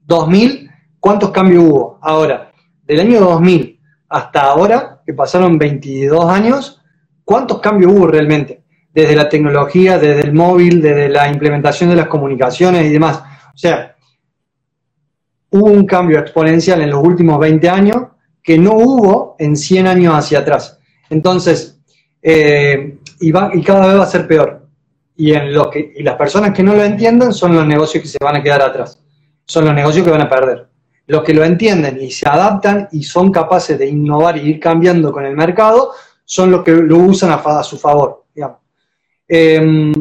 2000 ¿Cuántos cambios hubo? Ahora, del año 2000 hasta ahora, que pasaron 22 años, ¿cuántos cambios hubo realmente? Desde la tecnología, desde el móvil, desde la implementación de las comunicaciones y demás. O sea, hubo un cambio exponencial en los últimos 20 años que no hubo en 100 años hacia atrás. Entonces, eh, y, y cada vez va a ser peor. Y, en lo que, las personas que no lo entiendan son los negocios que se van a quedar atrás. Son los negocios que van a perder los que lo entienden y se adaptan y son capaces de innovar y ir cambiando con el mercado, son los que lo usan a, su favor. Em,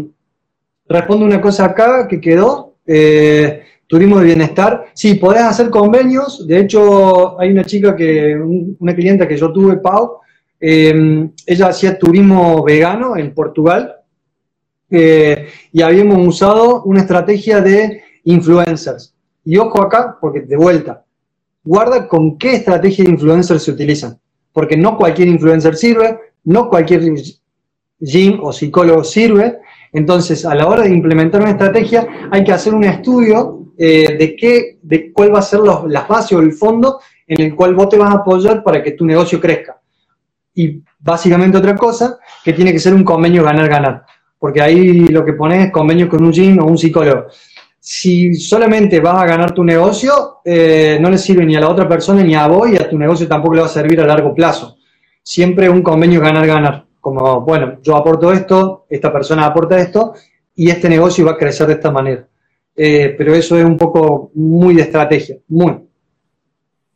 respondo una cosa acá que quedó. Eh, turismo de bienestar. Sí, podés hacer convenios. De hecho, hay una chica que, una clienta que yo tuve, Pau, em, ella hacía turismo vegano en Portugal eh, y habíamos usado una estrategia de influencers. Y ojo acá, porque de vuelta, guarda con qué estrategia de influencer se utilizan. Porque no cualquier influencer sirve, no cualquier gym o psicólogo sirve. Entonces, a la hora de implementar una estrategia, hay que hacer un estudio eh, de qué, de cuál va a ser los, las bases o el fondo en el cual vos te vas a apoyar para que tu negocio crezca. Y básicamente otra cosa, que tiene que ser un convenio ganar-ganar. Porque ahí lo que pones es convenio con un gym o un psicólogo si solamente vas a ganar tu negocio, eh, no le sirve ni a la otra persona ni a vos y a tu negocio tampoco le va a servir a largo plazo. Siempre un convenio ganar-ganar. Como, bueno, yo aporto esto, esta persona aporta esto y este negocio va a crecer de esta manera. Eh, pero eso es un poco muy de estrategia, muy.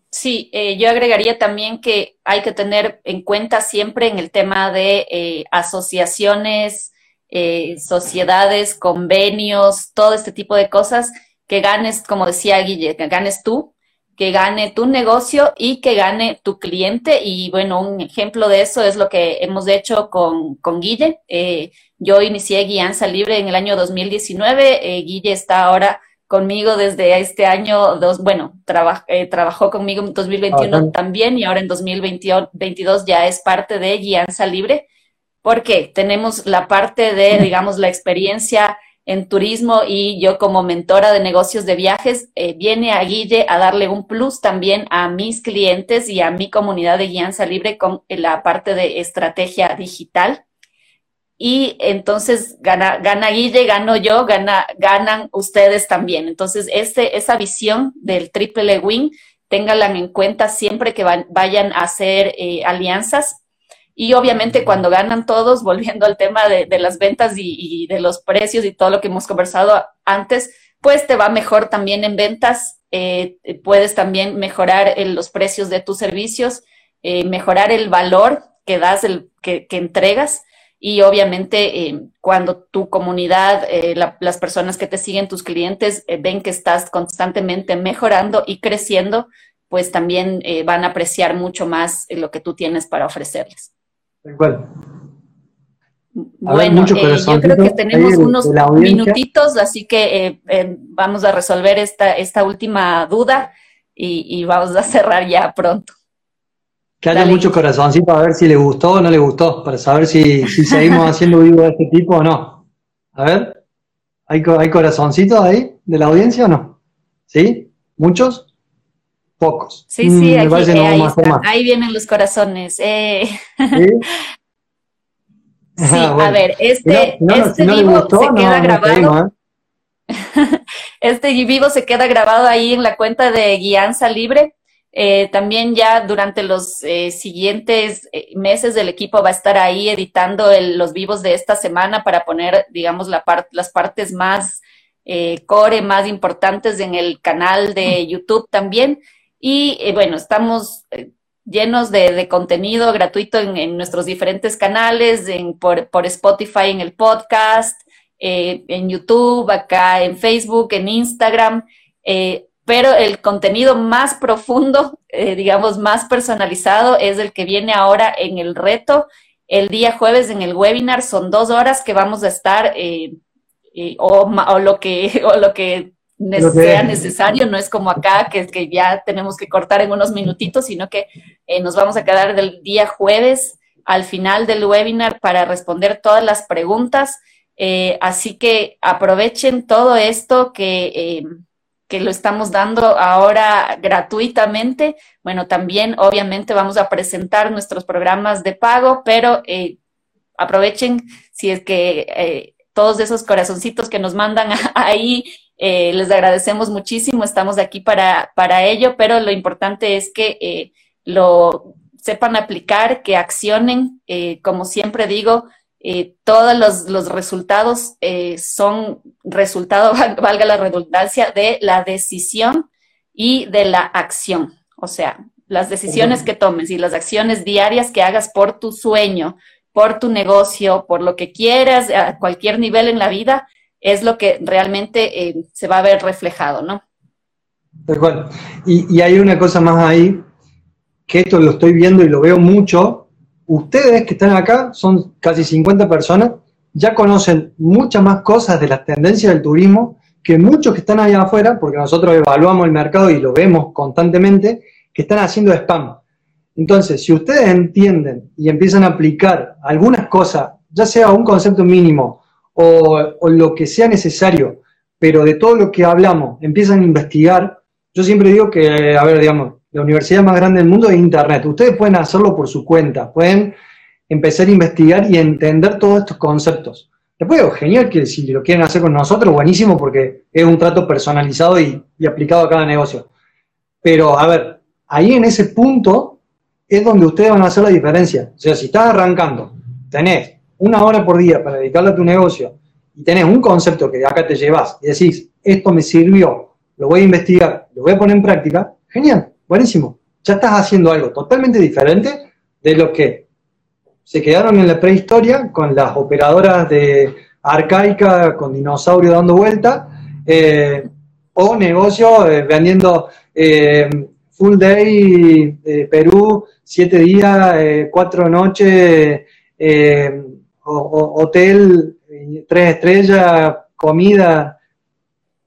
Sí, eh, yo agregaría también que hay que tener en cuenta siempre en el tema de asociaciones, eh, sociedades, convenios, todo este tipo de cosas, que ganes, como decía Guille, que ganes tú, que gane tu negocio y que gane tu cliente. Y bueno, un ejemplo de eso es lo que hemos hecho con, con Guille. Eh, yo inicié Guianza Libre en el año 2019. Eh, Guille está ahora conmigo desde este año, dos, bueno, trabajó conmigo en 2021 también y ahora en 2022 ya es parte de Guianza Libre porque tenemos la parte de, digamos, la experiencia en turismo y yo como mentora de negocios de viajes, eh, viene a Guille a darle un plus también a mis clientes y a mi comunidad de guianza libre con la parte de estrategia digital. Y entonces gana, gana Guille, gano yo, gana, ganan ustedes también. Entonces, este, esa visión del triple win, ténganla en cuenta siempre que vayan a hacer eh, alianzas y obviamente cuando ganan todos, volviendo al tema de, las ventas y, de los precios y todo lo que hemos conversado antes, pues te va mejor también en ventas, eh, puedes también mejorar los precios de tus servicios, eh, mejorar el valor que das, el, que, entregas. Y obviamente eh, cuando tu comunidad, las personas que te siguen, tus clientes, ven que estás constantemente mejorando y creciendo, pues también van a apreciar mucho más lo que tú tienes para ofrecerles. Bueno, eh, yo creo que tenemos unos minutitos, así que eh, eh, vamos a resolver esta, esta última duda y, vamos a cerrar ya pronto. que haya mucho corazoncito a ver si le gustó o no le gustó, para saber si, si seguimos haciendo vivo de este tipo o no. A ver, ¿hay, ¿hay corazoncitos ahí de la audiencia o no? ¿Sí? ¿Muchos? Pocos. Sí, sí, mm, aquí, eh, ahí, ahí, vienen los corazones. Eh. ¿Sí? a ver, este, este vivo se queda grabado. ¿eh? este vivo se queda grabado ahí en la cuenta de Guianza Libre. Eh, también ya durante los eh, siguientes meses del equipo va a estar ahí editando los vivos de esta semana para poner, digamos, la las partes más core, más importantes en el canal de YouTube también. Y bueno, estamos llenos de, contenido gratuito en, nuestros diferentes canales, en, por, Spotify, en el podcast, en YouTube, acá en Facebook, en Instagram pero el contenido más profundo, eh, digamos, más personalizado es el que viene ahora en el reto. El día jueves en el webinar son dos horas que vamos a estar eh, eh, o, lo que, o lo que sea necesario, no es como acá que, que ya tenemos que cortar en unos minutitos, sino que nos vamos a quedar del día jueves al final del webinar para responder todas las preguntas. así que aprovechen todo esto que que lo estamos dando ahora gratuitamente. Bueno, también obviamente vamos a presentar nuestros programas de pago, pero eh, aprovechen si es que eh, todos esos corazoncitos que nos mandan ahí, eh, les agradecemos muchísimo, estamos aquí para, para ello, pero lo importante es que lo sepan aplicar, que accionen, como siempre digo, eh, todos los, resultados eh, son resultado, valga la redundancia, de la decisión y de la acción. O sea, las decisiones que tomes y las acciones diarias que hagas por tu sueño, por tu negocio, por lo que quieras, a cualquier nivel en la vida, es lo que realmente eh, se va a ver reflejado, ¿no? Tal Y, y hay una cosa más ahí, que esto lo estoy viendo y lo veo mucho, ustedes que están acá, son casi 50 personas, ya conocen muchas más cosas de las tendencias del turismo que muchos que están allá afuera, porque nosotros evaluamos el mercado y lo vemos constantemente, que están haciendo spam. Entonces, si ustedes entienden y empiezan a aplicar algunas cosas, ya sea un concepto mínimo o, lo que sea necesario, pero de todo lo que hablamos, empiezan a investigar, yo siempre digo que, a ver, digamos, la universidad más grande del mundo es Internet. Ustedes pueden hacerlo por su cuenta, pueden empezar a investigar y entender todos estos conceptos. Después, genial que si lo quieren hacer con nosotros, buenísimo, porque es un trato personalizado y, aplicado a cada negocio. Pero, a ver, ahí en ese punto es donde ustedes van a hacer la diferencia. O sea, si estás arrancando, tenés una hora por día para dedicarle a tu negocio y tenés un concepto que de acá te llevas y decís, esto me sirvió, lo voy a investigar, lo voy a poner en práctica, genial. Buenísimo. Ya estás haciendo algo totalmente diferente de lo que se quedaron en la prehistoria con las operadoras de arcaica con dinosaurio dando vuelta, eh, o negocio eh, vendiendo eh, full day Perú, siete días, cuatro noches, hotel, tres estrellas, comida.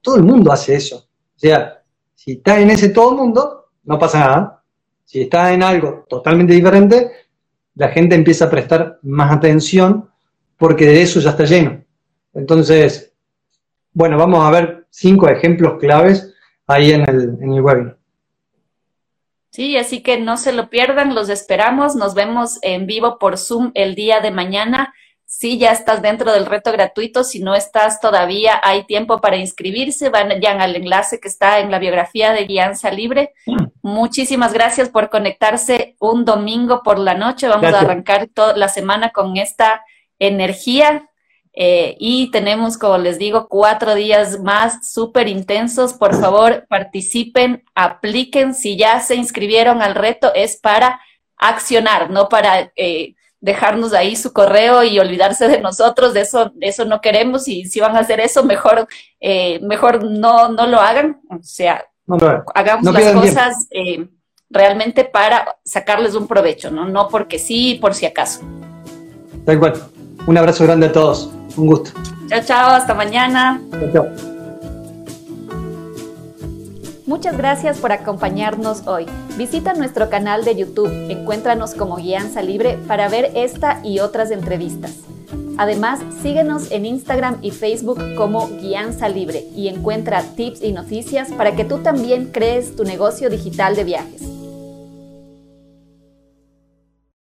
Todo el mundo hace eso. O sea, si estás en ese todo el mundo, no pasa nada. Si está en algo totalmente diferente, la gente empieza a prestar más atención porque de eso ya está lleno. Entonces, bueno, vamos a ver cinco ejemplos claves ahí en el, en el webinar. Sí, así que no se lo pierdan, los esperamos, nos vemos en vivo por Zoom el día de mañana si ya estás dentro del reto gratuito, si no estás todavía, hay tiempo para inscribirse, vayan al enlace que está en la biografía de Guianza Libre. Muchísimas gracias por conectarse un domingo por la noche. Vamos a arrancar toda la semana con esta energía eh, y tenemos, como les digo, cuatro días más súper intensos. Por favor, participen, apliquen. Si ya se inscribieron al reto, es para accionar, no para... Eh, dejarnos ahí su correo y olvidarse de nosotros, de eso, de eso no queremos y si van a hacer eso, mejor, eh, mejor no, no lo hagan, o sea, hagamos las cosas eh, realmente para sacarles un provecho, ¿no? No porque sí, por si acaso. Tal cual. Un abrazo grande a todos. Un gusto. Chao, chao. Hasta mañana. Chao, chao. Muchas gracias por acompañarnos hoy. Visita nuestro canal de YouTube, encuéntranos como Guianza Libre para ver esta y otras entrevistas. Además, síguenos en Instagram y Facebook como Guianza Libre y encuentra tips y noticias para que tú también crees tu negocio digital de viajes.